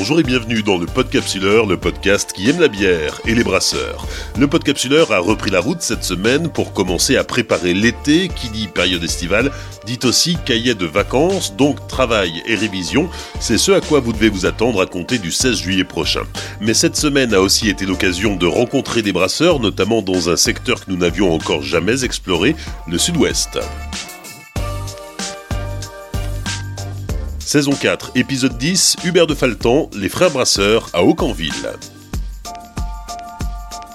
Bonjour et bienvenue dans le Podcapsuleur, le podcast qui aime la bière et les brasseurs. Le Podcapsuleur a repris la route cette semaine pour commencer à préparer l'été, qui dit période estivale, dit aussi cahier de vacances, donc travail et révision. C'est ce à quoi vous devez vous attendre à compter du 16 juillet prochain. Mais cette semaine a aussi été l'occasion de rencontrer des brasseurs, notamment dans un secteur que nous n'avions encore jamais exploré, le sud-ouest. Saison 4, épisode 10, Hubert de Faltan, les frères brasseurs à Aucanville.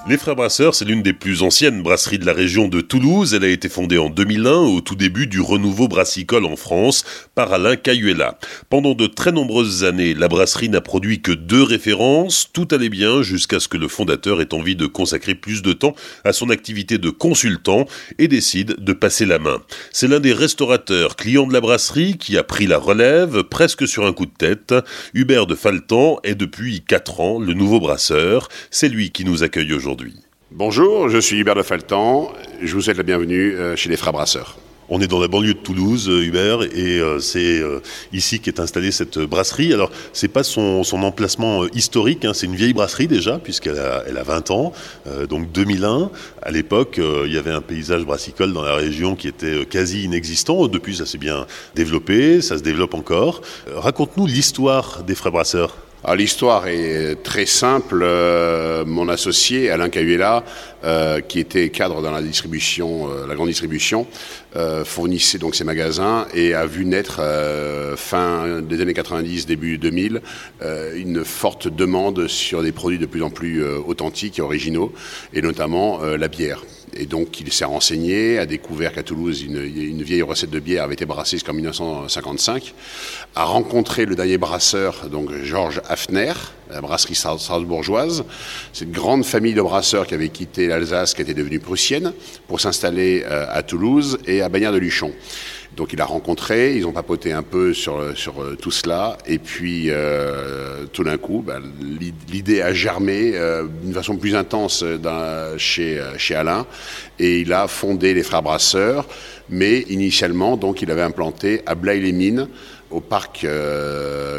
Les Frères Brasseurs, c'est l'une des plus anciennes brasseries de la région de Toulouse. Elle a été fondée en 2001, au tout début du renouveau brassicole en France, par Alain Cayuela. Pendant de très nombreuses années, la brasserie n'a produit que deux références. Tout allait bien jusqu'à ce que le fondateur ait envie de consacrer plus de temps à son activité de consultant et décide de passer la main. C'est l'un des restaurateurs clients de la brasserie qui a pris la relève presque sur un coup de tête. Hubert de Faltan est depuis 4 ans le nouveau brasseur. C'est lui qui nous accueille aujourd'hui. Bonjour, je suis Hubert de Faltan. Je vous souhaite la bienvenue euh, chez les Frères Brasseurs. On est dans la banlieue de Toulouse, euh, Hubert, et euh, c'est ici qu'est installée cette brasserie. Alors, c'est pas son, emplacement historique, hein, c'est une vieille brasserie déjà, puisqu'elle a, elle a 20 ans, donc 2001. À l'époque, il y avait un paysage brassicole dans la région qui était quasi inexistant. Depuis, ça s'est bien développé, ça se développe encore. Raconte-nous l'histoire des frères brasseurs. Ah, l'histoire est très simple. Euh, mon associé, Alain Cayuela, euh, qui était cadre dans la distribution, euh, la grande distribution, fournissait donc ses magasins et a vu naître, fin des années 90, début 2000, une forte demande sur des produits de plus en plus authentiques et originaux, et notamment la bière. Et donc, il s'est renseigné, a découvert qu'à Toulouse, une, vieille recette de bière avait été brassée jusqu'en 1955, a rencontré le dernier brasseur, donc Georges Hafner, la brasserie strasbourgeoise, cette grande famille de brasseurs qui avait quitté l'Alsace, qui était devenue prussienne, pour s'installer euh, à Toulouse et à Bagnères de Luchon. Donc il a rencontré, ils ont papoté un peu sur, sur euh, tout cela, et puis euh, tout d'un coup, ben, l'idée a germé euh, d'une façon plus intense chez, chez Alain, et il a fondé les Frères Brasseurs, mais initialement, donc il avait implanté à Blaye-les-Mines, au parc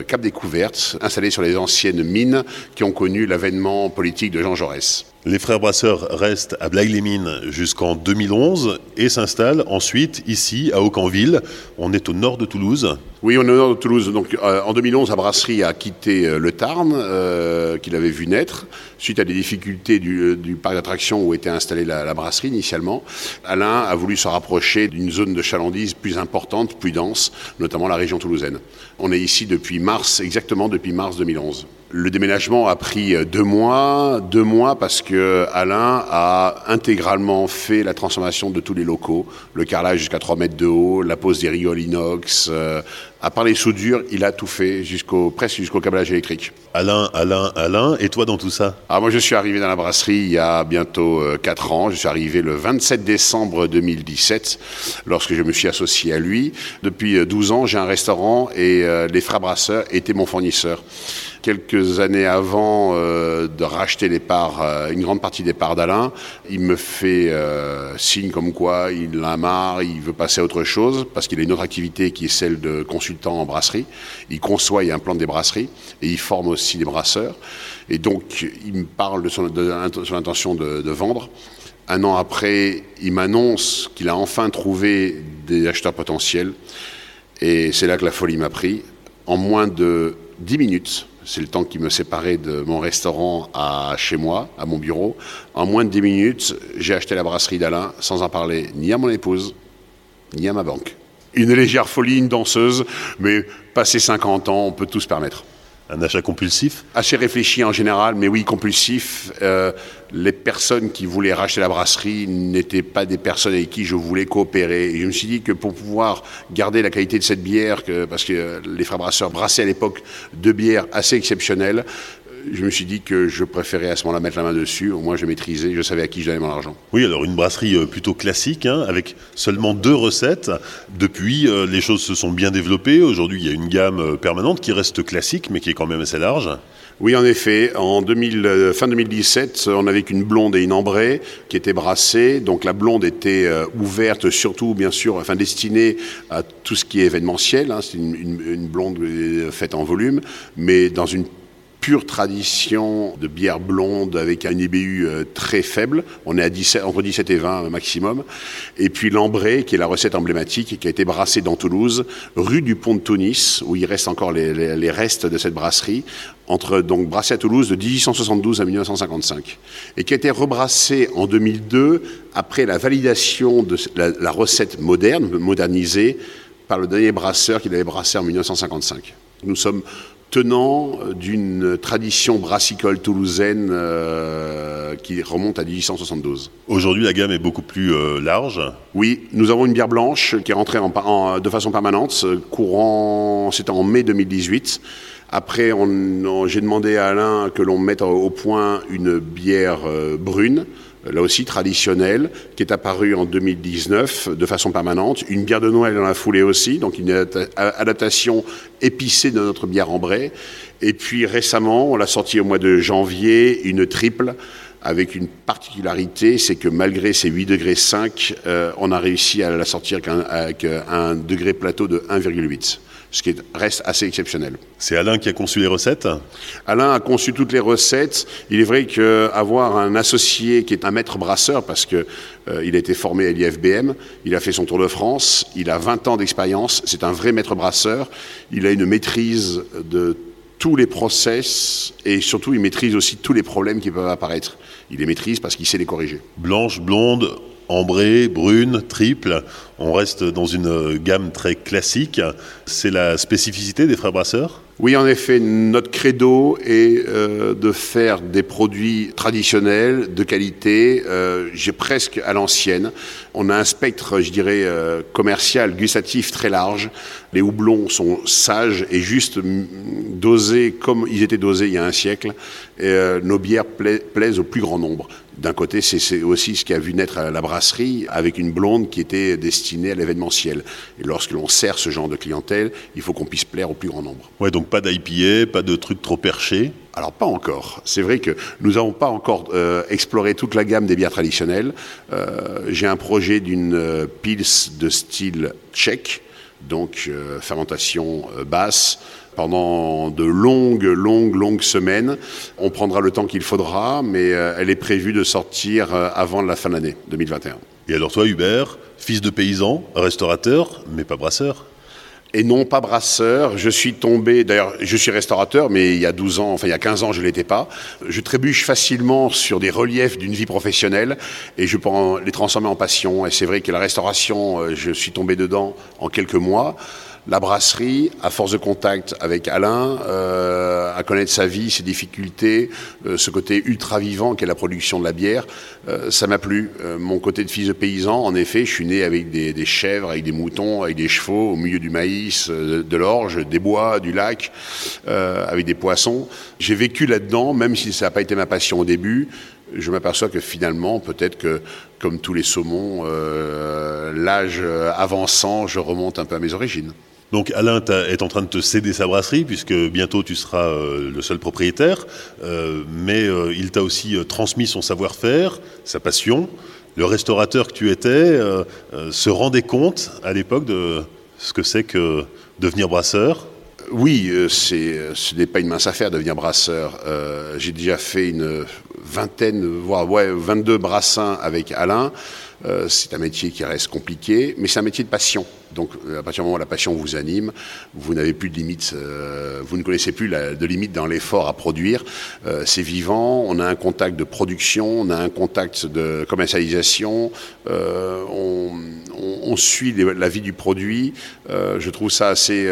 Cap Découverte, installé sur les anciennes mines qui ont connu l'avènement politique de Jean Jaurès. Les frères Brasseurs restent à Blaye-les-Mines jusqu'en 2011 et s'installent ensuite ici à Aucanville. On est au nord de Toulouse. Oui, on est au nord de Toulouse. Donc, euh, en 2011, la brasserie a quitté euh, le Tarn, euh, qu'il avait vu naître, suite à des difficultés du, parc d'attractions où était installée la, brasserie initialement. Alain a voulu se rapprocher d'une zone de chalandise plus importante, plus dense, notamment la région toulousaine. On est ici depuis mars, exactement depuis mars 2011. Le déménagement a pris deux mois, deux mois parce que Alain a intégralement fait la transformation de tous les locaux, le carrelage jusqu'à 3 mètres de haut, la pose des rigoles inox, euh, à part les soudures, il a tout fait jusqu'au presque jusqu'au câblage électrique. Alain, Alain, Alain, et toi dans tout ça? Ah, Moi je suis arrivé dans la brasserie il y a bientôt 4 euh, ans, je suis arrivé le 27 décembre 2017 lorsque je me suis associé à lui. Depuis 12 euh, ans j'ai un restaurant et les frères brasseurs étaient mon fournisseur quelques années avant euh, de racheter euh, une grande partie des parts d'Alain, il me fait euh, signe comme quoi il a marre, il veut passer à autre chose, parce qu'il a une autre activité qui est celle de consultant en brasserie. Il conçoit et implante des brasseries, et il forme aussi des brasseurs. Et donc, il me parle de son, intention de, de vendre. Un an après, il m'annonce qu'il a enfin trouvé des acheteurs potentiels. Et c'est là que la folie m'a pris. En moins de 10 minutes, c'est le temps qui me séparait de mon restaurant à chez moi, à mon bureau. En moins de 10 minutes, j'ai acheté la brasserie d'Alain sans en parler ni à mon épouse, ni à ma banque. Une légère folie, une danseuse, mais passé 50 ans, on peut tout se permettre. Un achat compulsif Assez réfléchi en général, mais oui, compulsif. Euh, les personnes qui voulaient racheter la brasserie n'étaient pas des personnes avec qui je voulais coopérer. Et je me suis dit que pour pouvoir garder la qualité de cette bière, parce que les frères brasseurs brassaient à l'époque deux bières assez exceptionnelles, je me suis dit que je préférais à ce moment-là mettre la main dessus. Au moins, je maîtrisais, je savais à qui je donnais mon argent. Oui, alors une brasserie euh, plutôt classique, hein, avec seulement deux recettes. Depuis, euh, les choses se sont bien développées. Aujourd'hui, il y a une gamme euh, permanente qui reste classique, mais qui est quand même assez large. Oui, en effet. En 2000, fin 2017, on avait qu'une blonde et une ambrée qui étaient brassées. Donc la blonde était ouverte, surtout, bien sûr, enfin destinée à tout ce qui est événementiel. Hein. C'est une, une blonde faite en volume, mais dans une pure tradition de bière blonde avec un IBU euh, très faible. On est à 17, entre 17 et 20 maximum. Et puis l'ambré, qui est la recette emblématique, qui a été brassée dans Toulouse, rue du Pont de Tunis, où il reste encore les, restes de cette brasserie, entre donc brassée à Toulouse de 1872 à 1955, et qui a été rebrassée en 2002 après la validation de la, la recette moderne, modernisée, par le dernier brasseur qui l'avait brassé en 1955. Nous sommes tenant d'une tradition brassicole toulousaine euh, qui remonte à 1872. Aujourd'hui, la gamme est beaucoup plus euh, large. Oui, nous avons une bière blanche qui est rentrée en, de façon permanente, courant, c'était en mai 2018. Après, j'ai demandé à Alain que l'on mette au point une bière euh, brune là aussi traditionnelle, qui est apparue en 2019 de façon permanente. Une bière de Noël dans la foulée aussi, donc une adaptation épicée de notre bière ambrée. Et puis récemment, on l'a sorti au mois de janvier, une triple avec une particularité, c'est que malgré ces 8 degrés 5, euh, on a réussi à la sortir avec un degré plateau de 1,8 ce qui reste assez exceptionnel. C'est Alain qui a conçu les recettes Alain a conçu toutes les recettes. Il est vrai qu'avoir un associé qui est un maître brasseur, parce qu'il euh, a été formé à l'IFBM, il a fait son tour de France, il a 20 ans d'expérience, c'est un vrai maître brasseur, il a une maîtrise de tous les process et surtout il maîtrise aussi tous les problèmes qui peuvent apparaître. Il les maîtrise parce qu'il sait les corriger. Blanche, blonde, ambrée, brune, triple. On reste dans une gamme très classique. C'est la spécificité des frères brasseurs? Oui, en effet, notre credo est euh, de faire des produits traditionnels, de qualité, euh, j'ai presque à l'ancienne. On a un spectre, je dirais, euh, commercial, gustatif très large. Les houblons sont sages et juste dosés comme ils étaient dosés il y a un siècle. Et, nos bières plaisent au plus grand nombre. D'un côté, c'est aussi ce qui a vu naître la brasserie avec une blonde qui était destinée à l'événementiel. Et lorsque l'on sert ce genre de clientèle, il faut qu'on puisse plaire au plus grand nombre. Donc pas d'IPA, pas de trucs trop perchés alors pas encore. C'est vrai que nous n'avons pas encore euh, exploré toute la gamme des bières traditionnelles. Euh, j'ai un projet d'une euh, pils de style tchèque, donc fermentation basse, pendant de longues, longues, longues semaines. On prendra le temps qu'il faudra, mais elle est prévue de sortir avant la fin de l'année 2021. Et alors toi, Hubert, fils de paysan, restaurateur, mais pas brasseur? Et non pas brasseur. Je suis tombé, d'ailleurs, je suis restaurateur, mais il y a 12 ans, enfin il y a 15 ans, je ne l'étais pas. Je trébuche facilement sur des reliefs d'une vie professionnelle et je les transformer en passion. Et c'est vrai que la restauration, euh, je suis tombé dedans en quelques mois la brasserie, à force de contact avec Alain, euh, à connaître sa vie, ses difficultés, euh, ce côté ultra vivant qu'est la production de la bière, ça m'a plu. mon côté de fils de paysan, en effet, je suis né avec des, chèvres, avec des moutons, avec des chevaux, au milieu du maïs, de, l'orge, des bois, du lac, avec des poissons. J'ai vécu là-dedans, même si ça n'a pas été ma passion au début. Je m'aperçois que finalement, peut-être que, comme tous les saumons, l'âge avançant, je remonte un peu à mes origines. Donc Alain est en train de te céder sa brasserie, puisque bientôt tu seras euh, le seul propriétaire, euh, mais euh, il t'a aussi transmis son savoir-faire, sa passion. Le restaurateur que tu étais se rendait compte à l'époque de ce que c'est que devenir brasseur oui, ce n'est pas une mince affaire de devenir brasseur. J'ai déjà fait une vingtaine, voire ouais, 22 brassins avec Alain. Euh, c'est un métier qui reste compliqué, mais c'est un métier de passion. Donc, à partir du moment où la passion vous anime, vous n'avez plus de limites, euh, vous ne connaissez plus de limites dans l'effort à produire. Euh, c'est vivant, on a un contact de production, on a un contact de commercialisation, on, suit la vie du produit. je trouve ça assez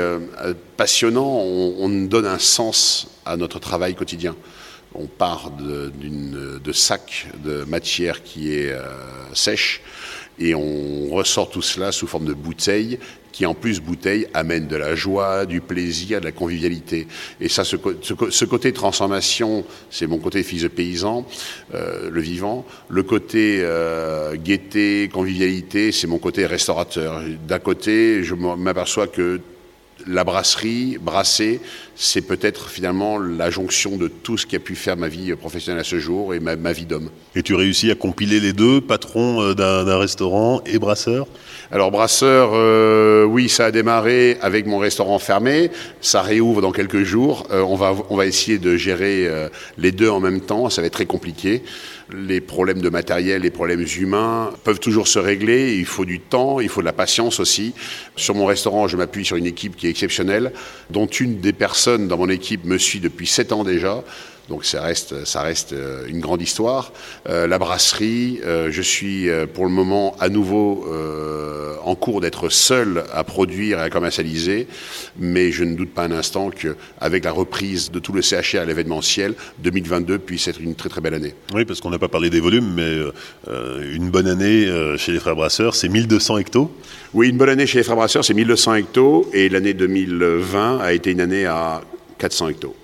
passionnant. On, on donne un sens à notre travail quotidien on part de, de, sac de matière qui est euh, sèche et on ressort tout cela sous forme de bouteille qui en plus bouteille amène de la joie, du plaisir, de la convivialité. Et ça, ce, côté transformation, c'est mon côté fils de paysan, euh, le vivant. Le côté euh, gaieté, convivialité, c'est mon côté restaurateur. D'un côté, je m'aperçois que la brasserie, brasser, c'est peut-être finalement la jonction de tout ce qui a pu faire ma vie professionnelle à ce jour et ma, ma vie d'homme. Et tu réussis à compiler les deux, patron euh, d'un restaurant et brasseur? Alors brasseur, euh, oui, ça a démarré avec mon restaurant fermé, ça réouvre dans quelques jours, euh, on, va, on va essayer de gérer euh, les deux en même temps, ça va être très compliqué. Les problèmes de matériel, les problèmes humains peuvent toujours se régler, il faut du temps, il faut de la patience aussi. Sur mon restaurant, je m'appuie sur une équipe qui est exceptionnelle, dont une des personnes dans mon équipe me suit depuis sept ans déjà. Donc ça reste, ça reste euh, une grande histoire. Euh, la brasserie, euh, je suis pour le moment à nouveau euh, en cours d'être seul à produire et à commercialiser, mais je ne doute pas un instant qu'avec la reprise de tout le CHR à l'événementiel, 2022 puisse être une très très belle année. Oui, parce qu'on n'a pas parlé des volumes, mais une bonne année chez les frères Brasseurs, c'est 1200 hectos. Oui, une bonne année chez les Frères Brasseurs, c'est 1200 hectos, et l'année 2020 a été une année à 400 hectos.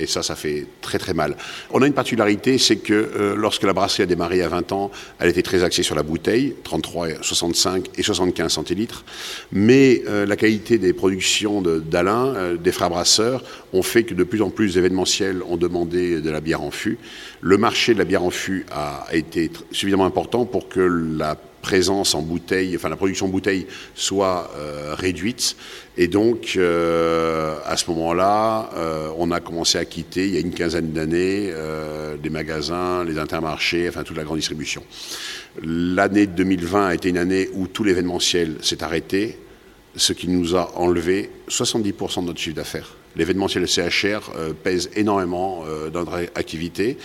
Et ça, ça fait très très mal. On a une particularité, c'est que euh, lorsque la brasserie a démarré à 20 ans, elle était très axée sur la bouteille, 33, 65 et 75 centilitres. Mais euh, la qualité des productions d'Alain, euh, des frères brasseurs, ont fait que de plus en plus d'événementiels ont demandé de la bière en fût. Le marché de la bière en fût a, a été suffisamment important pour que la présence en bouteille, enfin la production en bouteille soit euh, réduite. Et donc, euh, à ce moment-là, euh, on a commencé à quitter, il y a une quinzaine d'années, les magasins, les intermarchés, enfin toute la grande distribution. L'année 2020 a été une année où tout l'événementiel s'est arrêté, ce qui nous a enlevé 70% de notre chiffre d'affaires. L'événementiel CHR euh, pèse énormément euh, dans notre activité.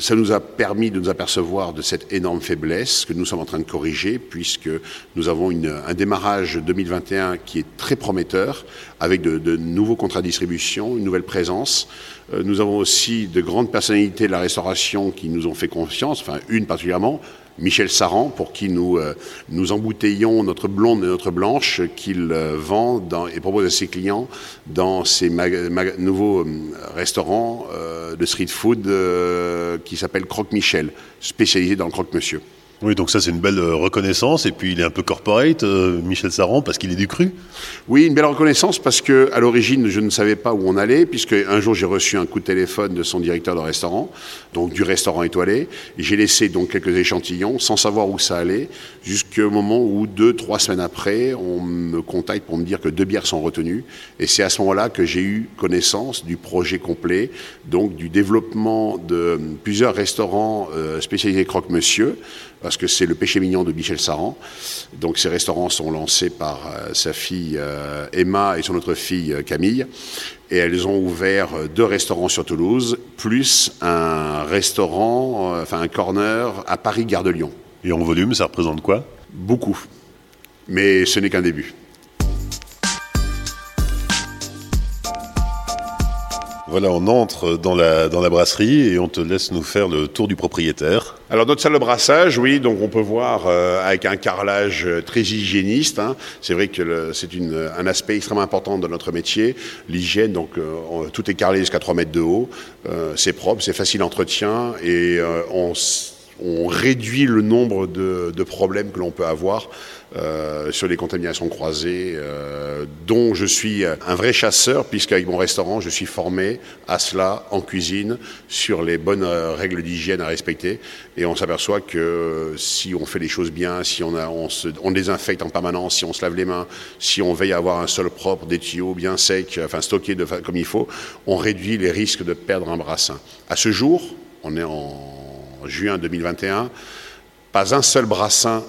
Ça nous a permis de nous apercevoir de cette énorme faiblesse que nous sommes en train de corriger, puisque nous avons une- un démarrage 2021 qui est très prometteur, avec de, de nouveaux contrats de distribution, une nouvelle présence. Euh, nous avons aussi de grandes personnalités de la restauration qui nous ont fait confiance, enfin une particulièrement, Michel Saran, pour qui nous, euh, nous embouteillons notre blonde et notre blanche, qu'il euh, vend et propose à ses clients dans ses nouveaux euh, restaurants de street food qui s'appelle Croque Michel, spécialisé dans le croque-monsieur. Oui, donc ça c'est une belle euh, reconnaissance. Et puis il est un peu corporate, euh, Michel Saran, parce qu'il est du cru. Oui, une belle reconnaissance parce que à l'origine, je ne savais pas où on allait, puisque un jour j'ai reçu un coup de téléphone de son directeur de restaurant, donc du restaurant étoilé. J'ai laissé donc quelques échantillons sans savoir où ça allait, jusqu'au moment où deux, trois semaines après, on me contacte pour me dire que deux bières sont retenues. Et c'est à ce moment-là que j'ai eu connaissance du projet complet, donc du développement de plusieurs restaurants euh, spécialisés croque-monsieur, parce que c'est le péché mignon de Michel Saran. Donc ces restaurants sont lancés par euh, sa fille euh, Emma et son autre fille euh, Camille. Et elles ont ouvert deux restaurants sur Toulouse, plus un restaurant, enfin un corner à Paris, Gare de Lyon. Et en volume, ça représente quoi? Beaucoup. Mais ce n'est qu'un début. Voilà, on entre dans la, dans la brasserie et on te laisse nous faire le tour du propriétaire. Alors notre salle de brassage, oui, donc on peut voir euh, avec un carrelage euh, très hygiéniste. hein. C'est vrai que c'est un aspect extrêmement important de notre métier, l'hygiène. Donc euh, tout est carrelé jusqu'à 3 mètres de haut. C'est propre, c'est facile d'entretien et on, réduit le nombre de problèmes que l'on peut avoir euh, sur les contaminations croisées, euh, dont je suis un vrai chasseur, puisqu'avec mon restaurant, je suis formé à cela en cuisine, sur les bonnes euh, règles d'hygiène à respecter. Et on s'aperçoit que si on fait les choses bien, si on, a, désinfecte en permanence, si on se lave les mains, si on veille à avoir un sol propre, des tuyaux bien secs, enfin stockés comme il faut, on réduit les risques de perdre un brassin. À ce jour, on est en juin 2021, pas un seul brassin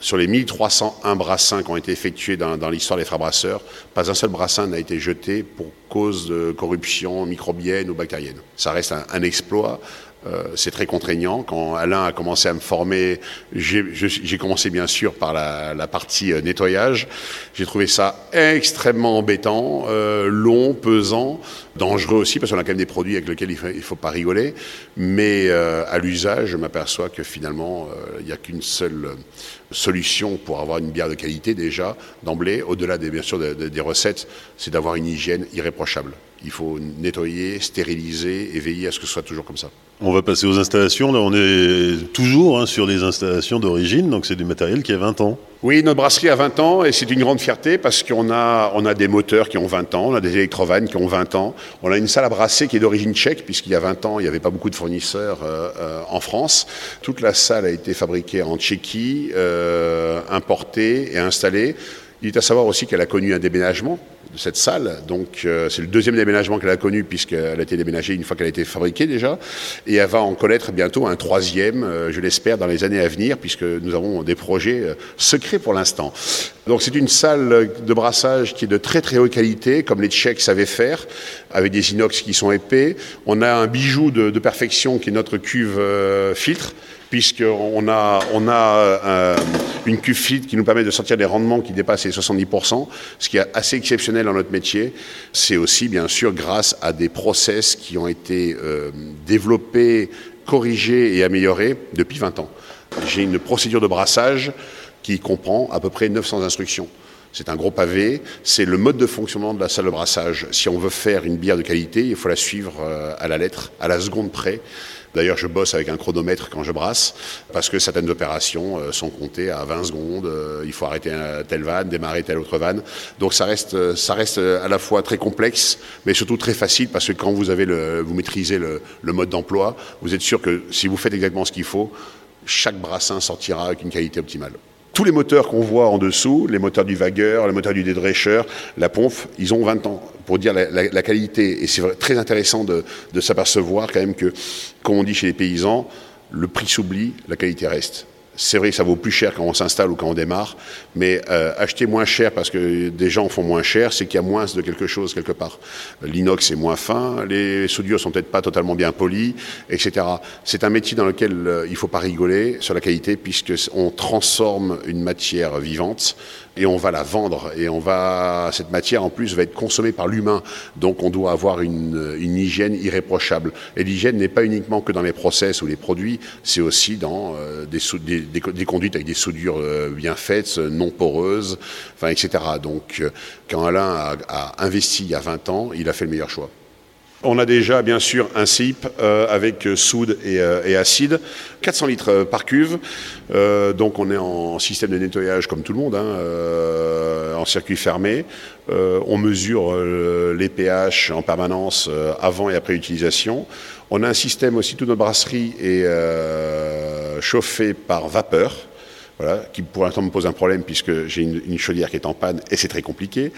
sur les 1301 brassins qui ont été effectués dans, l'histoire des frères brasseurs, pas un seul brassin n'a été jeté pour cause de corruption microbienne ou bactérienne. Ça reste un exploit. Euh, c'est très contraignant. Quand Alain a commencé à me former, j'ai commencé bien sûr par la, partie euh, nettoyage. J'ai trouvé ça extrêmement embêtant, euh, long, pesant, dangereux aussi parce qu'on a quand même des produits avec lesquels il il faut pas rigoler. Mais à l'usage, je m'aperçois que finalement, il n'y a qu'une seule solution pour avoir une bière de qualité déjà d'emblée, au-delà des, bien sûr de- de- des recettes, c'est d'avoir une hygiène irréprochable. Il faut nettoyer, stériliser et veiller à ce que ce soit toujours comme ça. On va passer aux installations. Là, on est toujours hein, sur des installations d'origine, donc c'est du matériel qui a 20 ans. Oui, notre brasserie a 20 ans et c'est une grande fierté parce qu'on a, on a des moteurs qui ont 20 ans, on a des électrovannes qui ont 20 ans, on a une salle à brasser qui est d'origine tchèque puisqu'il y a 20 ans, il n'y avait pas beaucoup de fournisseurs euh, euh, en France. Toute la salle a été fabriquée en Tchéquie, euh, importée et installée. Il est à savoir aussi qu'elle a connu un déménagement de cette salle. Donc euh, c'est le deuxième déménagement qu'elle a connu puisqu'elle a été déménagée une fois qu'elle a été fabriquée déjà. Et elle va en connaître bientôt un troisième, euh, je l'espère, dans les années à venir puisque nous avons des projets euh, secrets pour l'instant. Donc c'est une salle de brassage qui est de très très haute qualité, comme les Tchèques savaient faire, avec des inox qui sont épais. On a un bijou de, de perfection qui est notre cuve filtre puisqu'on a, on a euh, une filtre qui nous permet de sortir des rendements qui dépassent les 70%, ce qui est assez exceptionnel dans notre métier. C'est aussi, bien sûr, grâce à des process qui ont été euh, développés, corrigés et améliorés depuis 20 ans. J'ai une procédure de brassage qui comprend à peu près 900 instructions. C'est un gros pavé, c'est le mode de fonctionnement de la salle de brassage. Si on veut faire une bière de qualité, il faut la suivre euh, à la lettre, à la seconde près. D'ailleurs, je bosse avec un chronomètre quand je brasse, parce que certaines opérations euh, sont comptées à 20 secondes. Euh, il faut arrêter telle vanne, démarrer telle autre vanne. Donc ça reste, euh, ça reste à la fois très complexe, mais surtout très facile, parce que quand vous, avez le, vous maîtrisez le, le mode d'emploi, vous êtes sûr que si vous faites exactement ce qu'il faut, chaque brassin sortira avec une qualité optimale. Tous les moteurs qu'on voit en dessous, les moteurs du vagueur, les moteurs du dédrescher, la pompe, ils ont 20 ans pour dire la, qualité. Et c'est très intéressant de, de s'apercevoir quand même que, comme on dit chez les paysans, le prix s'oublie, la qualité reste. C'est vrai que ça vaut plus cher quand on s'installe ou quand on démarre, mais euh, acheter moins cher parce que des gens font moins cher, c'est qu'il y a moins de quelque chose quelque part. L'inox est moins fin, les soudures sont peut-être pas totalement bien polies, etc. C'est un métier dans lequel euh, il faut pas rigoler sur la qualité puisque on transforme une matière vivante et on va la vendre. Et on va cette matière en plus va être consommée par l'humain. Donc on doit avoir une, hygiène irréprochable. Et l'hygiène n'est pas uniquement que dans les process ou les produits. C'est aussi dans euh, des, conduites avec des soudures euh, bien faites non poreuses enfin etc donc euh, quand Alain a, a investi il y a 20 ans il a fait le meilleur choix on a déjà bien sûr un CIP euh, avec soude et, euh, acide, 400 litres par cuve, euh, donc on est en système de nettoyage comme tout le monde, hein, en circuit fermé. on mesure les pH en permanence avant et après utilisation. On a un système aussi, toute notre brasserie est chauffée par vapeur voilà, qui pour l'instant me pose un problème puisque j'ai une, chaudière qui est en panne et c'est très compliqué.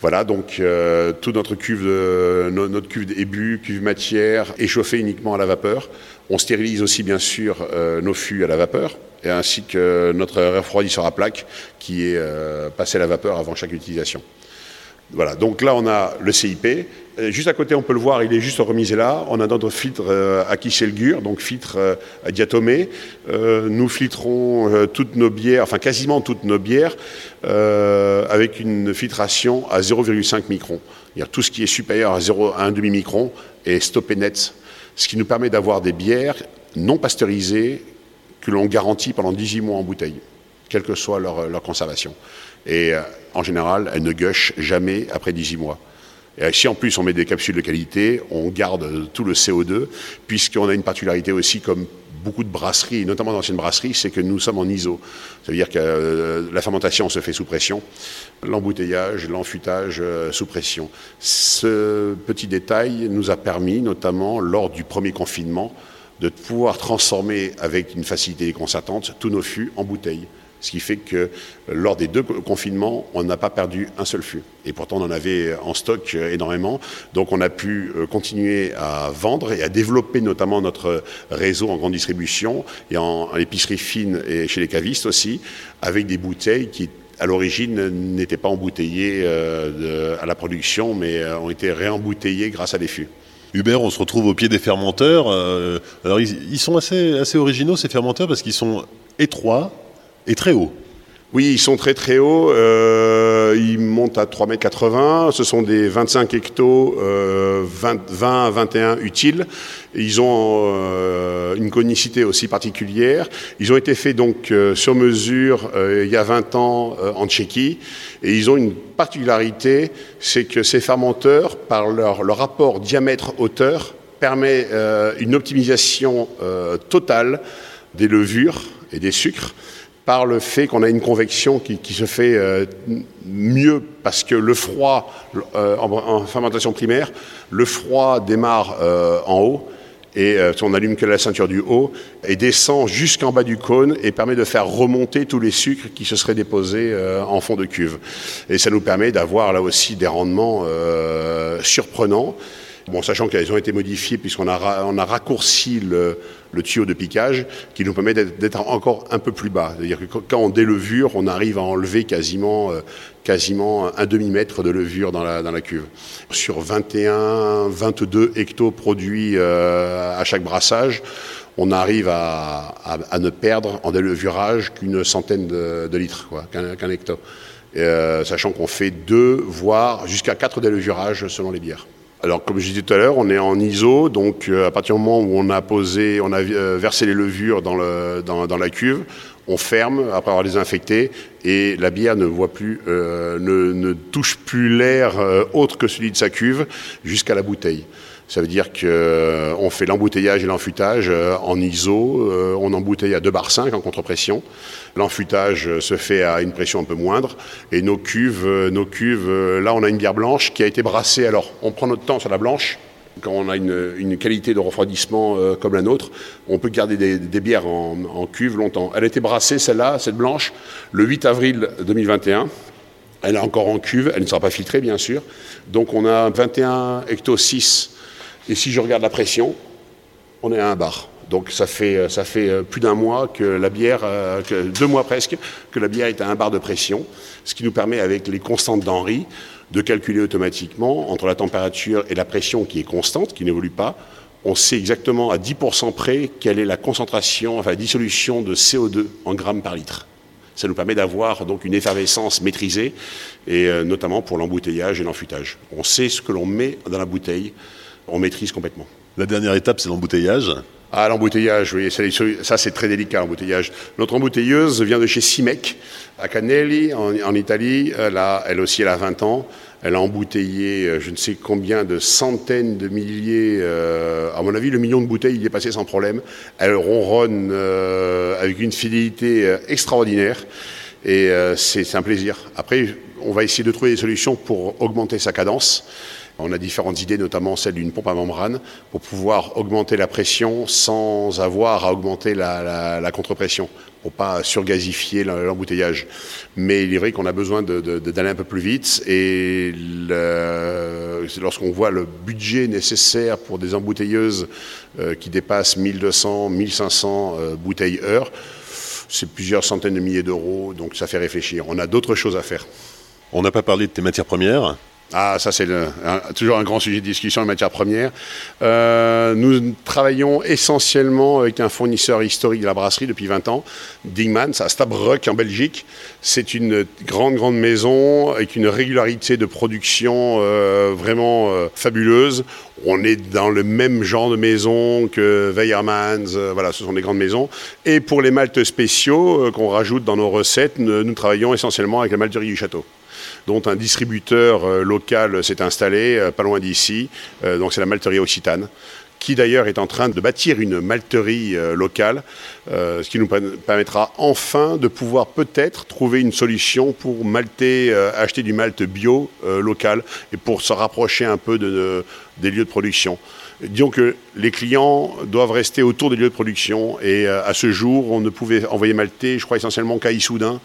Voilà, donc euh, toute notre cuve, de, notre cuve début, cuve matière, est chauffée uniquement à la vapeur. On stérilise aussi bien sûr euh, nos fûts à la vapeur et ainsi que notre refroidisseur à plaque qui est euh, passé à la vapeur avant chaque utilisation. Voilà, donc là on a le CIP. Juste à côté, on peut le voir, il est juste remisé là. On a notre filtre euh, à Kichelgur, donc filtre euh, diatomé. Euh, nous filtrons euh, toutes nos bières, enfin quasiment toutes nos bières, euh, avec une filtration à 0,5 micron. Tout ce qui est supérieur à, 0, à 1,5 micron est stoppé net, ce qui nous permet d'avoir des bières non pasteurisées que l'on garantit pendant 18 mois en bouteille, quelle que soit leur conservation. Et en général, elles ne gushent jamais après 18 mois. Et si en plus on met des capsules de qualité, on garde tout le CO2, puisqu'on a une particularité aussi comme beaucoup de brasseries, notamment d'anciennes brasseries, c'est que nous sommes en ISO. Ça veut dire que euh, la fermentation se fait sous pression, l'embouteillage, l'enfutage euh, sous pression. Ce petit détail nous a permis, notamment lors du premier confinement, de pouvoir transformer avec une facilité déconcertante tous nos fûts en bouteilles. Ce qui fait que lors des deux confinements, on n'a pas perdu un seul fût. Et pourtant, on en avait en stock énormément. Donc, on a pu continuer à vendre et à développer notamment notre réseau en grande distribution et en, épicerie fine et chez les cavistes aussi, avec des bouteilles qui à l'origine n'étaient pas embouteillées euh, à la production, mais euh, ont été réembouteillées grâce à des fûts. Hubert, on se retrouve au pied des fermenteurs. Euh, alors, ils, ils, sont assez, assez originaux, ces fermenteurs, parce qu'ils sont étroits, et très haut. Oui, ils sont très très hauts. Euh, ils montent à 3,80 m. Ce sont des 25 hectos, euh, 20, 20, à 21 utiles. Ils ont euh, une conicité aussi particulière. Ils ont été faits donc euh, sur mesure il y a 20 ans en Tchéquie. Et ils ont une particularité, c'est que ces fermenteurs par leur, rapport diamètre-hauteur, permet une optimisation totale des levures et des sucres par le fait qu'on a une convection qui, se fait mieux parce que le froid, en, fermentation primaire, le froid démarre en haut et euh, on allume que la ceinture du haut et descend jusqu'en bas du cône et permet de faire remonter tous les sucres qui se seraient déposés euh, en fond de cuve. Et ça nous permet d'avoir là aussi des rendements euh, surprenants. Bon, sachant qu'elles ont été modifiées puisqu'on a, on a raccourci le, tuyau de piquage qui nous permet d'être encore un peu plus bas. C'est-à-dire que quand on délevure, on arrive à enlever quasiment, euh, quasiment un demi-mètre de levure dans la, dans la cuve. Sur 21, 22 hectos produits à chaque brassage, on arrive à, à, ne perdre en délevurage qu'une centaine de, litres, qu'un hecto. Euh, sachant qu'on fait deux, voire jusqu'à quatre délevurages selon les bières. Alors, comme je disais tout à l'heure, on est en ISO, donc euh, à partir du moment où on a posé, on a euh, versé les levures dans, la cuve, on ferme après avoir désinfecté et la bière ne voit plus, euh, ne, touche plus l'air autre que celui de sa cuve jusqu'à la bouteille. Ça veut dire qu'on fait l'embouteillage et l'enfutage en ISO, on embouteille à 2 bar 5 en contre-pression. L'enfutage se fait à une pression un peu moindre. Et nos cuves, nos cuves, là on a une bière blanche qui a été brassée. Alors on prend notre temps sur la blanche. Quand on a une, qualité de refroidissement euh, comme la nôtre, on peut garder des, bières en, cuve longtemps. Elle a été brassée, celle-là, cette blanche, le 8 avril 2021. Elle est encore en cuve, elle ne sera pas filtrée bien sûr. Donc on a 21 hecto 6. Et si je regarde la pression, on est à un bar. Donc ça fait, euh, ça fait euh, plus d'un mois que la bière, euh, deux mois presque, que la bière est à un bar de pression, ce qui nous permet avec les constantes d'Henri de calculer automatiquement entre la température et la pression qui est constante, qui n'évolue pas. On sait exactement à 10% près quelle est la concentration, enfin la dissolution de CO2 en grammes par litre. Ça nous permet d'avoir donc une effervescence maîtrisée, et notamment pour l'embouteillage et l'enfutage. On sait ce que l'on met dans la bouteille, on maîtrise complètement. La dernière étape, c'est l'embouteillage. Ah, l'embouteillage, oui, ça c'est très délicat, l'embouteillage. Notre embouteilleuse vient de chez Simec, à Canelli, en, Italie. Elle, elle aussi, elle a 20 ans. Elle a embouteillé euh, je ne sais combien de centaines de milliers. Euh, à mon avis, le million de bouteilles, il est passé sans problème. Elle ronronne euh, avec une fidélité extraordinaire. Et c'est un plaisir. Après, on va essayer de trouver des solutions pour augmenter sa cadence. On a différentes idées, notamment celle d'une pompe à membrane, pour pouvoir augmenter la pression sans avoir à augmenter la, la, contre-pression, pour pas surgazifier l'embouteillage. Mais il est vrai qu'on a besoin d'aller un peu plus vite, et lorsqu'on voit le budget nécessaire pour des embouteilleuses euh, qui dépassent 1200, 1500 euh, bouteilles heure, c'est plusieurs centaines de milliers d'euros, donc ça fait réfléchir. On a d'autres choses à faire. On n'a pas parlé de tes matières premières ah, ça c'est toujours un grand sujet de discussion en matière première. Euh, nous travaillons essentiellement avec un fournisseur historique de la brasserie depuis 20 ans, Dingmans, à Stabroek en Belgique. C'est une grande, grande maison avec une régularité de production euh, vraiment euh, fabuleuse. On est dans le même genre de maison que Weyermans, voilà, ce sont des grandes maisons. Et pour les maltes spéciaux qu'on rajoute dans nos recettes, nous, nous travaillons essentiellement avec la malterie du château dont un distributeur euh, local s'est installé euh, pas loin d'ici. Euh, donc c'est la malterie Occitane qui d'ailleurs est en train de bâtir une malterie locale, ce qui nous permettra enfin de pouvoir peut-être trouver une solution pour malter, acheter du malt bio local et pour se rapprocher un peu de, des lieux de production. Disons que les clients doivent rester autour des lieux de production et à ce jour, on ne pouvait envoyer malter, je crois essentiellement qu'à Issoudun.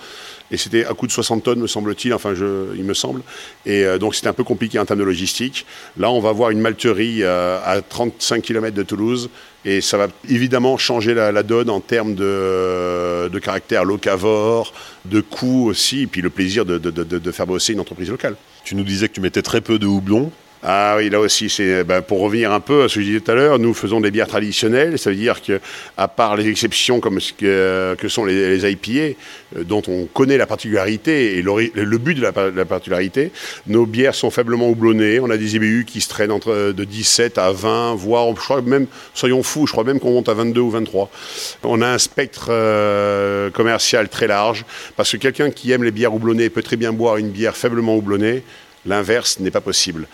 Et c'était à coût de 60 tonnes, me semble-t-il, enfin, je, il me semble. Et euh, donc, c'était un peu compliqué en termes de logistique. Là, on va voir une malterie euh, à 35 km de Toulouse. Et ça va évidemment changer la, donne en termes de, de, caractère locavore, de coût aussi, et puis le plaisir de, de, de faire bosser une entreprise locale. Tu nous disais que tu mettais très peu de houblon. Ah oui, là aussi, c'est ben, pour revenir un peu à ce que je disais tout à l'heure, nous faisons des bières traditionnelles, ça veut dire que, à part les exceptions que, sont les, IPA, euh, dont on connaît la particularité et le, but de la, particularité, nos bières sont faiblement houblonnées. On a des IBU qui se traînent entre de 17 à 20, voire, je même, soyons fous, je crois même qu'on monte à 22 ou 23. On a un spectre euh, commercial très large, parce que quelqu'un qui aime les bières houblonnées peut très bien boire une bière faiblement houblonnée L'inverse n'est pas possible.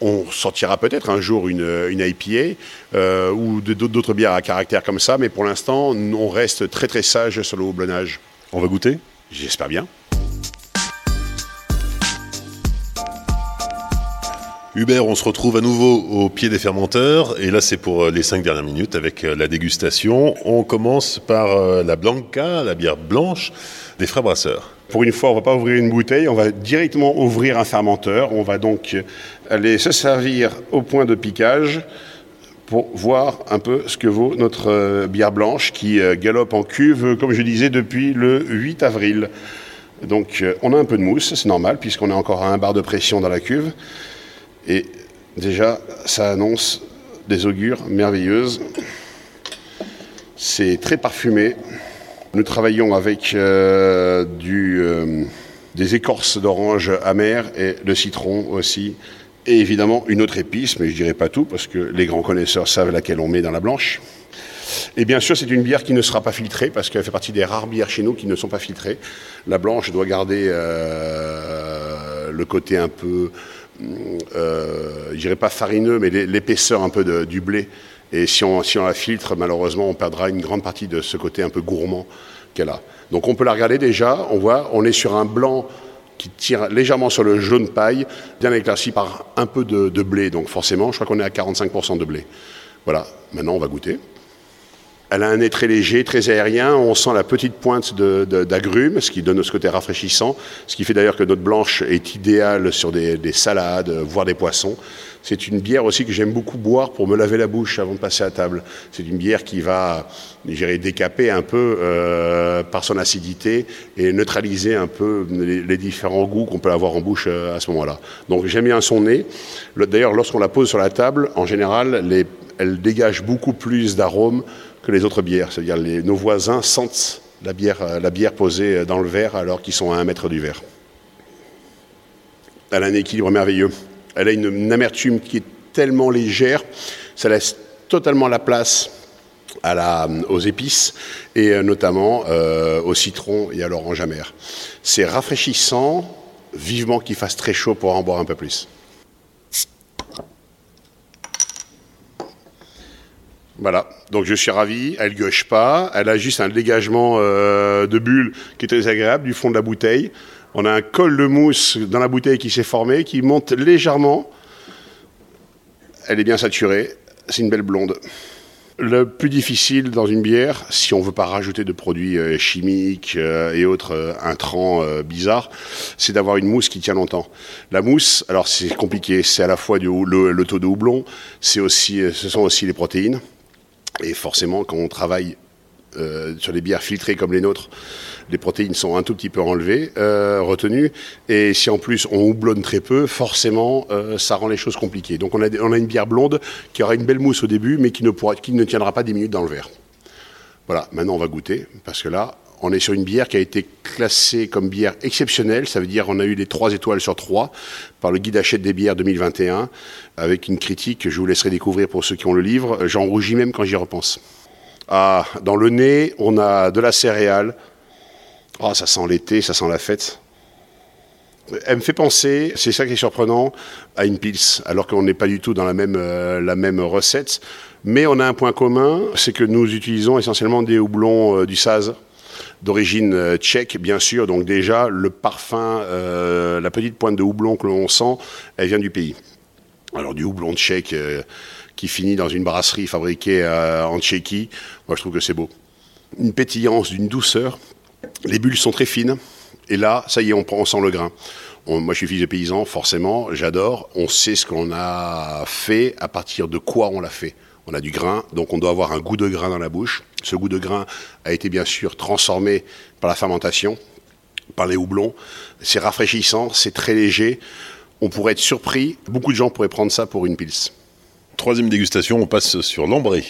On sortira peut-être un jour une, une IPA euh, ou d'autres bières à caractère comme ça, mais pour l'instant, on reste très très sage sur le houblonnage. On va goûter? J'espère bien. Hubert, on se retrouve à nouveau au pied des fermenteurs et là c'est pour euh, les cinq dernières minutes avec euh, la dégustation. On commence par la Blanca, la bière blanche des frères brasseurs. Pour une fois, on ne va pas ouvrir une bouteille, on va directement ouvrir un fermenteur. On va donc aller se servir au point de piquage pour voir un peu ce que vaut notre euh, bière blanche qui euh, galope en cuve, comme je disais, depuis le 8 avril. Donc euh, on a un peu de mousse, c'est normal, puisqu'on est encore à un bar de pression dans la cuve. Et déjà, ça annonce des augures merveilleuses. C'est très parfumé. Nous travaillons avec euh, euh, des écorces d'orange amère et de citron aussi. Et évidemment une autre épice, mais je dirais pas tout parce que les grands connaisseurs savent laquelle on met dans la blanche. Et bien sûr, c'est une bière qui ne sera pas filtrée parce qu'elle fait partie des rares bières chez nous qui ne sont pas filtrées. La blanche doit garder euh, le côté un peu, je dirais pas farineux, mais l'épaisseur un peu de, du blé et si on, la filtre, malheureusement, on perdra une grande partie de ce côté un peu gourmand qu'elle a. Donc on peut la regarder déjà, on voit, on est sur un blanc qui tire légèrement sur le jaune paille, bien éclairci par un peu de, blé. Donc forcément, je crois qu'on est à 45% de blé. Voilà, maintenant on va goûter. Elle a un nez très léger, très aérien. On sent la petite pointe d'agrumes, ce qui donne ce côté rafraîchissant. Ce qui fait d'ailleurs que notre blanche est idéale sur des, des salades, voire des poissons. C'est une bière aussi que j'aime beaucoup boire pour me laver la bouche avant de passer à table. C'est une bière qui va, j'irais, décaper un peu euh, par son acidité et neutraliser un peu les, différents goûts qu'on peut avoir en bouche euh, à ce moment-là. Donc j'aime bien son nez. D'ailleurs, lorsqu'on la pose sur la table, en général, elle dégage beaucoup plus d'arômes que les autres bières. C'est-à-dire nos voisins sentent bière, la bière posée dans le verre alors qu'ils sont à un mètre du verre. Elle a un équilibre merveilleux. Elle a une, amertume qui est tellement légère, ça laisse totalement la place la, aux épices et euh, notamment euh, au citron et à l'orange amère. C'est rafraîchissant, vivement qu'il fasse très chaud pour en boire un peu plus. Voilà, donc je suis ravi, elle gauche pas, elle a juste un dégagement euh, de bulles qui est très agréable du fond de la bouteille. On a un col de mousse dans la bouteille qui s'est formé, qui monte légèrement. Elle est bien saturée, c'est une belle blonde. Le plus difficile dans une bière, si on ne veut pas rajouter de produits euh, chimiques euh, et autres euh, intrants bizarres, c'est d'avoir une mousse qui tient longtemps. La mousse, alors c'est compliqué, c'est à la fois le, le taux de houblon, c'est aussi, ce sont aussi les protéines. Et forcément, quand on travaille euh, sur les bières filtrées comme les nôtres, les protéines sont un tout petit peu enlevées, euh, retenues. Et si en plus on houblonne très peu, forcément, euh, ça rend les choses compliquées. Donc on a, une bière blonde qui aura une belle mousse au début, mais qui ne, qui ne tiendra pas 10 minutes dans le verre. Voilà, maintenant on va goûter, parce que là, on est sur une bière qui a été classée comme bière exceptionnelle, ça veut dire on a eu les 3 étoiles sur 3 par le guide Hachette des bières 2021, avec une critique que je vous laisserai découvrir pour ceux qui ont le livre. J'en rougis même quand j'y repense. Ah, dans le nez, on a de la céréale. Oh, ça sent l'été, ça sent la fête. Elle me fait penser, c'est ça qui est surprenant, à une pils, alors qu'on n'est pas du tout dans la même, euh, la même recette. Mais on a un point commun, c'est que nous utilisons essentiellement des houblons euh, du Saz, d'origine euh, tchèque, bien sûr. Donc déjà, le parfum, la petite pointe de houblon que l'on sent, elle vient du pays. Alors du houblon tchèque qui finit dans une brasserie fabriquée euh, en Tchéquie, moi je trouve que c'est beau. Une pétillance, d'une douceur. Les bulles sont très fines. Et là, ça y est, on, on sent le grain. Moi, je suis fils de paysan, forcément, j'adore. On sait ce qu'on a fait, à partir de quoi on l'a fait. On a du grain, donc on doit avoir un goût de grain dans la bouche. Ce goût de grain a été bien sûr transformé par la fermentation, par les houblons. C'est rafraîchissant, c'est très léger. On pourrait être surpris. Beaucoup de gens pourraient prendre ça pour une pils. Troisième dégustation, on passe sur l'ambré.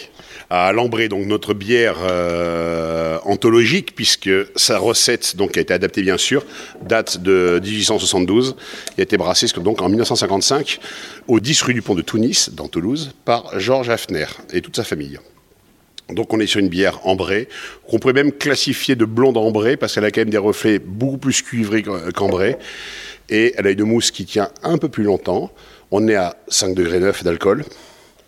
À l'ambré, donc notre bière euh, anthologique, puisque sa recette, donc, a été adaptée bien sûr, date de 1872, et a été brassée donc en 1955 au 10 rue du Pont de Tunis, dans Toulouse, par Georges Hafner et toute sa famille. Donc on est sur une bière ambrée, qu'on pourrait même classifier de blonde ambrée, parce qu'elle a quand même des reflets beaucoup plus cuivrés qu'ambrée. Et elle a une mousse qui tient un peu plus longtemps. On est à 5 degrés 9 d'alcool.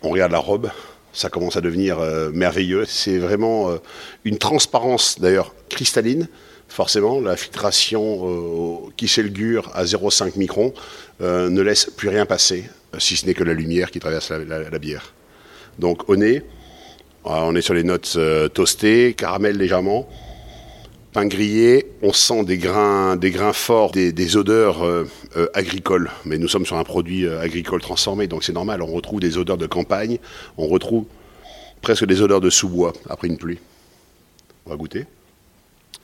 On regarde la robe, ça commence à devenir euh, merveilleux. C'est vraiment euh, une transparence d'ailleurs cristalline. Forcément, la filtration euh, qui s'élgure à 0,5 micron ne laisse plus rien passer, si ce n'est que la lumière qui traverse la, bière. Donc au nez, on est sur les notes toastées, caramel légèrement, pain grillé, on sent des grains, des forts, des, odeurs agricoles. Mais nous sommes sur un produit agricole transformé, donc c'est normal. On retrouve des odeurs de campagne, on retrouve presque des odeurs de sous-bois après une pluie. On va goûter.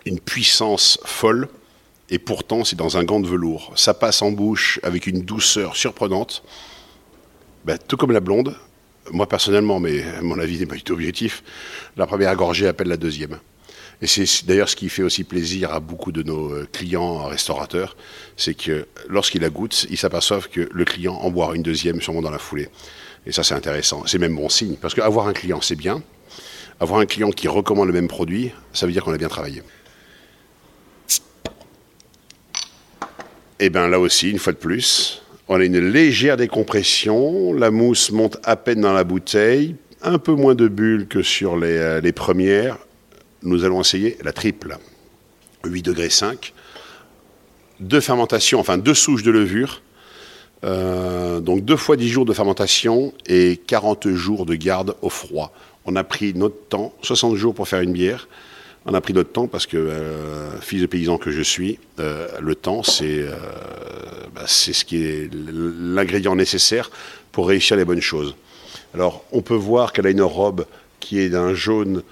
Une puissance folle, et pourtant c'est dans un gant de velours. Ça passe en bouche avec une douceur surprenante. Ben, tout comme la blonde, moi personnellement, mais mon avis n'est pas du tout objectif, la première gorgée appelle la deuxième. Et c'est d'ailleurs ce qui fait aussi plaisir à beaucoup de nos euh, clients restaurateurs, c'est que lorsqu'ils la goûtent, ils s'aperçoivent que le client en boira une deuxième sûrement dans la foulée. Et ça, c'est intéressant. C'est même bon signe. Parce qu'avoir un client, c'est bien. Avoir un client qui recommande le même produit, ça veut dire qu'on a bien travaillé. Et bien là aussi, une fois de plus, on a une légère décompression. La mousse monte à peine dans la bouteille. Un peu moins de bulles que sur les, euh, les premières. Nous allons essayer la triple. 8 degrés 5. Deux fermentations, enfin deux souches de levure euh, donc deux fois 10 jours de fermentation et 40 jours de garde au froid. On a pris notre temps, 60 jours pour faire une bière. On a pris notre temps parce que, euh, fils de paysan que je suis, euh, le temps, c'est bah, ce qui est l'ingrédient nécessaire pour réussir les bonnes choses. Alors, on peut voir qu'elle a une robe qui est d'un jaune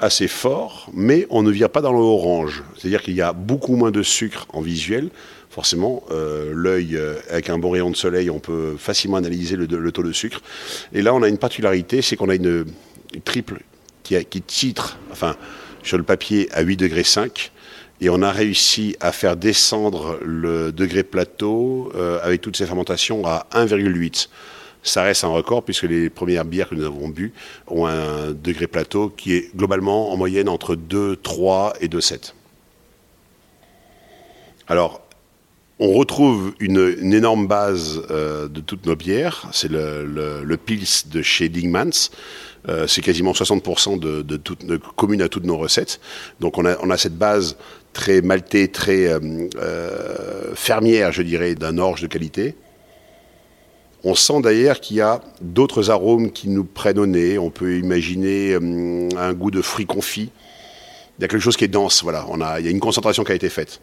assez fort, mais on ne vient pas dans l'orange. C'est-à-dire qu'il y a beaucoup moins de sucre en visuel forcément, euh, l'œil, euh, avec un bon rayon de soleil, on peut facilement analyser le, taux de sucre. Et là, on a une particularité, c'est qu'on a une, triple qui, titre, enfin, sur le papier à 8 degrés 5. Et on a réussi à faire descendre le degré plateau euh, avec toutes ces fermentations à 1,8. Ça reste un record puisque les premières bières que nous avons bues ont un degré plateau qui est globalement en moyenne entre 2, 3 et 2,7. Alors, on retrouve une, énorme base euh, de toutes nos bières. C'est le, Pils de chez Dingmans. Euh, c'est quasiment 60% de, de, commune à toutes nos recettes. Donc on a, cette base très maltée, très euh, fermière, je dirais, d'un orge de qualité. On sent d'ailleurs qu'il y a d'autres arômes qui nous prennent au nez. On peut imaginer un goût de fruits confits. Il y a quelque chose qui est dense. Voilà, il y a une concentration qui a été faite.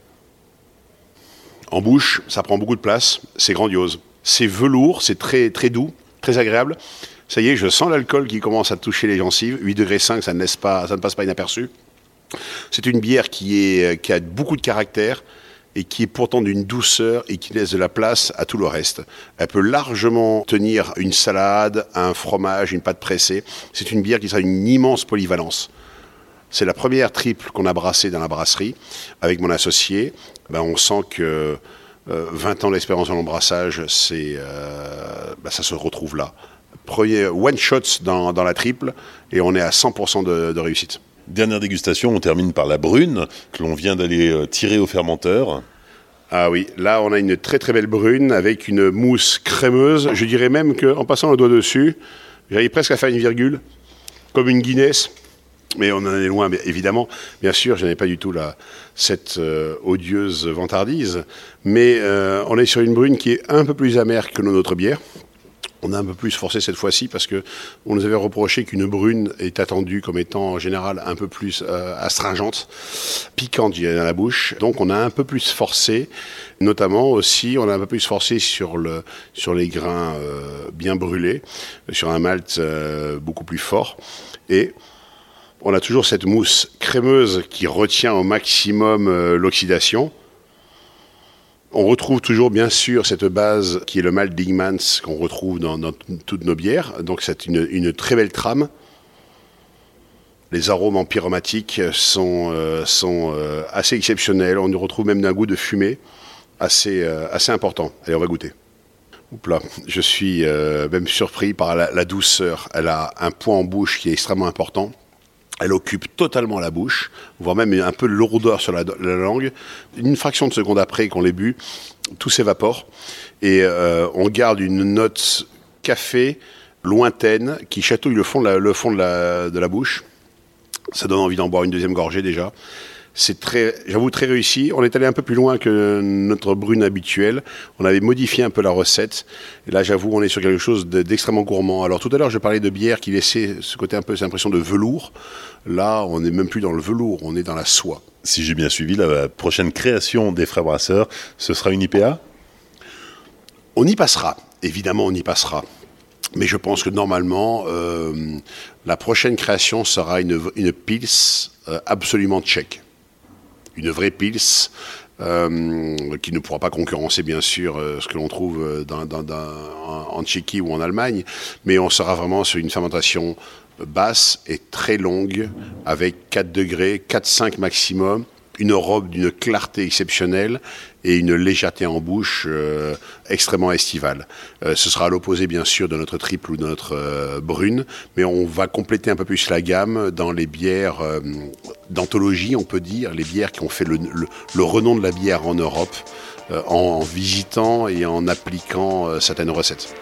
En bouche, ça prend beaucoup de place, c'est grandiose. C'est velours, c'est très, très doux, très agréable. Ça y est, je sens l'alcool qui commence à toucher les gencives. 8 degrés 5, ça ne, passe pas inaperçu. C'est une bière qui a beaucoup de caractère et qui est pourtant d'une douceur et qui laisse de la place à tout le reste. Elle peut largement tenir une salade, un fromage, une pâte pressée. C'est une bière qui sera une immense polyvalence. C'est la première triple qu'on a brassée dans la brasserie avec mon associé. Ben, on sent que 20 euh, ans d'expérience en embrassage, c'est, euh, ben, ça se retrouve là. Premier one shot dans, la triple et on est à 100% de, réussite. Dernière dégustation, on termine par la brune que l'on vient d'aller euh, tirer au fermenteur. Ah oui, là on a une très très belle brune avec une mousse crémeuse. Je dirais même qu'en passant le doigt dessus, j'arrive presque à faire une virgule, comme une Guinness. Mais on en est loin, évidemment. Bien sûr, je n'ai pas du tout cette euh, odieuse vantardise. Mais euh, on est sur une brune qui est un peu plus amère que nos autres bières. On a un peu plus forcé cette fois-ci parce que on nous avait reproché qu'une brune est attendue comme étant en général un peu plus euh, astringente, piquante dans la bouche. Donc on a un peu plus forcé, notamment aussi on a un peu plus forcé sur le sur les grains bien brûlés, sur un malt beaucoup plus fort et on a toujours cette mousse crémeuse qui retient au maximum euh, l'oxydation. On retrouve toujours bien sûr cette base qui est le malt Dingmans qu'on retrouve dans, toutes nos bières. Donc c'est une, très belle trame. Les arômes empyromatiques sont, euh, euh, assez exceptionnels. On nous retrouve même d'un goût de fumée assez, assez important. Allez, on va goûter. Là, je suis même surpris par la douceur. Elle a un point en bouche qui est extrêmement important Elle occupe totalement la bouche, voire même un peu de lourdeur sur la, langue. Une fraction de seconde après qu'on l'ait bu, tout s'évapore et euh, on garde une note café lointaine qui chatouille le fond de la bouche. Ça donne envie d'en boire une deuxième gorgée déjà. C'est très, j'avoue, très réussi. On est allé un peu plus loin que notre brune habituelle. On avait modifié un peu la recette. Et là, j'avoue, on est sur quelque chose d'extrêmement gourmand. Alors, tout à l'heure, je parlais de bière qui laissait ce côté un peu, cette impression de velours. Là, on n'est même plus dans le velours, on est dans la soie. Si j'ai bien suivi, la prochaine création des frères brasseurs, ce sera une IPA On y passera. Évidemment, on y passera. Mais je pense que normalement, euh, la prochaine création sera une, une pils euh, absolument tchèque une vraie pils. Euh, qui ne pourra pas concurrencer bien sûr euh, ce que l'on trouve euh, dans, en, Tchéquie ou en Allemagne, mais on sera vraiment sur une fermentation basse et très longue, avec 4 degrés, 4-5 maximum, une robe d'une clarté exceptionnelle et une légèreté en bouche euh, extrêmement estivale. Euh, ce sera à l'opposé bien sûr de notre triple ou de notre euh, brune, mais on va compléter un peu plus la gamme dans les bières d'anthologie, on peut dire, les bières qui ont fait le, le, renom de la bière en Europe en visitant et en appliquant certaines recettes.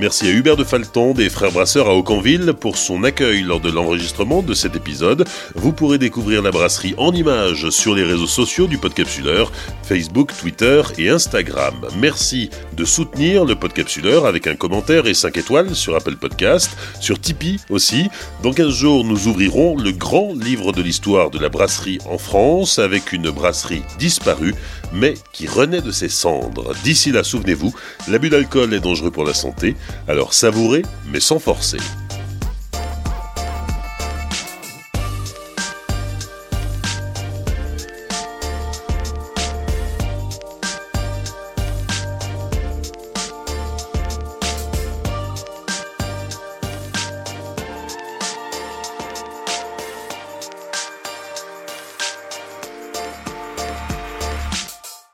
Merci à Hubert de Falton des Frères Brasseurs à Aucanville pour son accueil lors de l'enregistrement de cet épisode. Vous pourrez découvrir la brasserie en images sur les réseaux sociaux du Podcapsuleur, Facebook, Twitter et Instagram. Merci de soutenir le Podcapsuleur avec un commentaire et 5 étoiles sur Apple Podcast, sur Tipeee aussi. Dans 15 jours, nous ouvrirons le grand livre de l'histoire de la brasserie en France avec une brasserie disparue mais qui renaît de ses cendres. D'ici là, souvenez-vous, l'abus d'alcool est dangereux pour la santé, alors savourez, mais sans forcer.